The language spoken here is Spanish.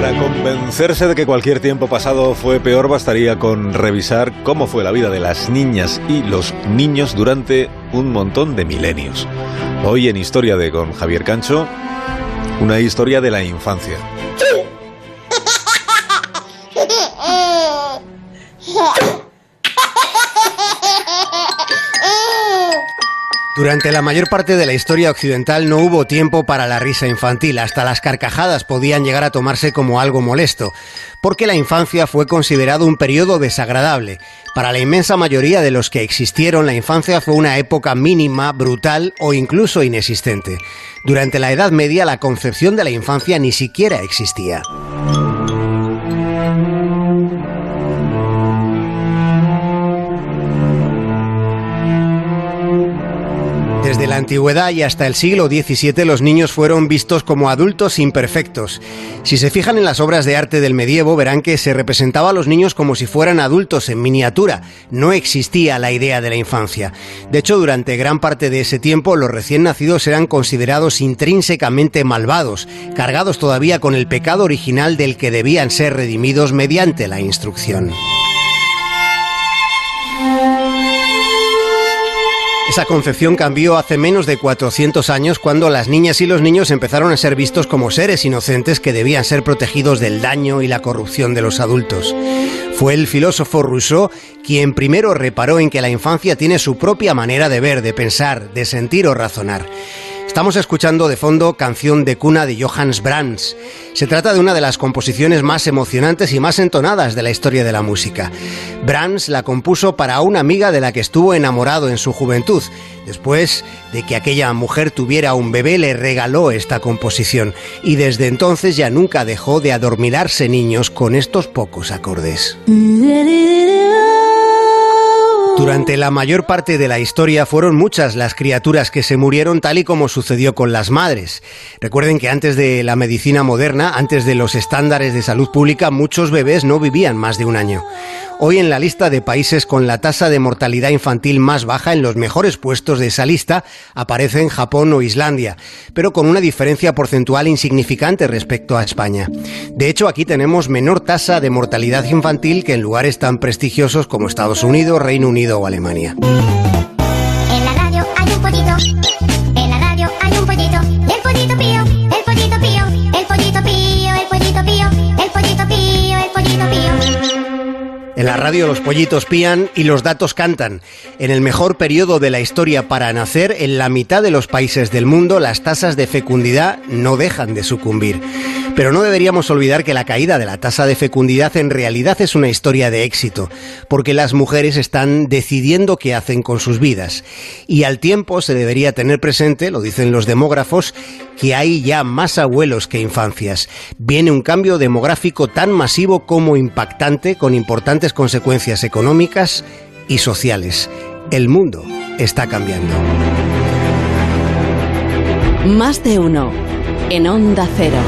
Para convencerse de que cualquier tiempo pasado fue peor, bastaría con revisar cómo fue la vida de las niñas y los niños durante un montón de milenios. Hoy en Historia de con Javier Cancho, una historia de la infancia. Durante la mayor parte de la historia occidental no hubo tiempo para la risa infantil, hasta las carcajadas podían llegar a tomarse como algo molesto, porque la infancia fue considerado un periodo desagradable. Para la inmensa mayoría de los que existieron, la infancia fue una época mínima, brutal o incluso inexistente. Durante la Edad Media la concepción de la infancia ni siquiera existía. Antigüedad y hasta el siglo XVII los niños fueron vistos como adultos imperfectos. Si se fijan en las obras de arte del medievo verán que se representaba a los niños como si fueran adultos en miniatura. No existía la idea de la infancia. De hecho, durante gran parte de ese tiempo los recién nacidos eran considerados intrínsecamente malvados, cargados todavía con el pecado original del que debían ser redimidos mediante la instrucción. Esa concepción cambió hace menos de 400 años cuando las niñas y los niños empezaron a ser vistos como seres inocentes que debían ser protegidos del daño y la corrupción de los adultos. Fue el filósofo Rousseau quien primero reparó en que la infancia tiene su propia manera de ver, de pensar, de sentir o razonar. Estamos escuchando de fondo Canción de cuna de Johannes Brahms. Se trata de una de las composiciones más emocionantes y más entonadas de la historia de la música. Brahms la compuso para una amiga de la que estuvo enamorado en su juventud. Después de que aquella mujer tuviera un bebé, le regaló esta composición y desde entonces ya nunca dejó de adormilarse niños con estos pocos acordes. Durante la mayor parte de la historia fueron muchas las criaturas que se murieron tal y como sucedió con las madres. Recuerden que antes de la medicina moderna, antes de los estándares de salud pública, muchos bebés no vivían más de un año. Hoy en la lista de países con la tasa de mortalidad infantil más baja, en los mejores puestos de esa lista, aparecen Japón o Islandia, pero con una diferencia porcentual insignificante respecto a España. De hecho, aquí tenemos menor tasa de mortalidad infantil que en lugares tan prestigiosos como Estados Unidos, Reino Unido o Alemania. En la radio hay un pollito. En la radio hay un pollito. El pollito pío, el pollito pío, el pollito pío, el pollito pío, el pollito pío, el pollito pío. En la radio los pollitos pían y los datos cantan. En el mejor periodo de la historia para nacer, en la mitad de los países del mundo, las tasas de fecundidad no dejan de sucumbir. Pero no deberíamos olvidar que la caída de la tasa de fecundidad en realidad es una historia de éxito, porque las mujeres están decidiendo qué hacen con sus vidas. Y al tiempo se debería tener presente, lo dicen los demógrafos, que hay ya más abuelos que infancias. Viene un cambio demográfico tan masivo como impactante, con importantes consecuencias económicas y sociales. El mundo está cambiando. Más de uno. En Onda Cero.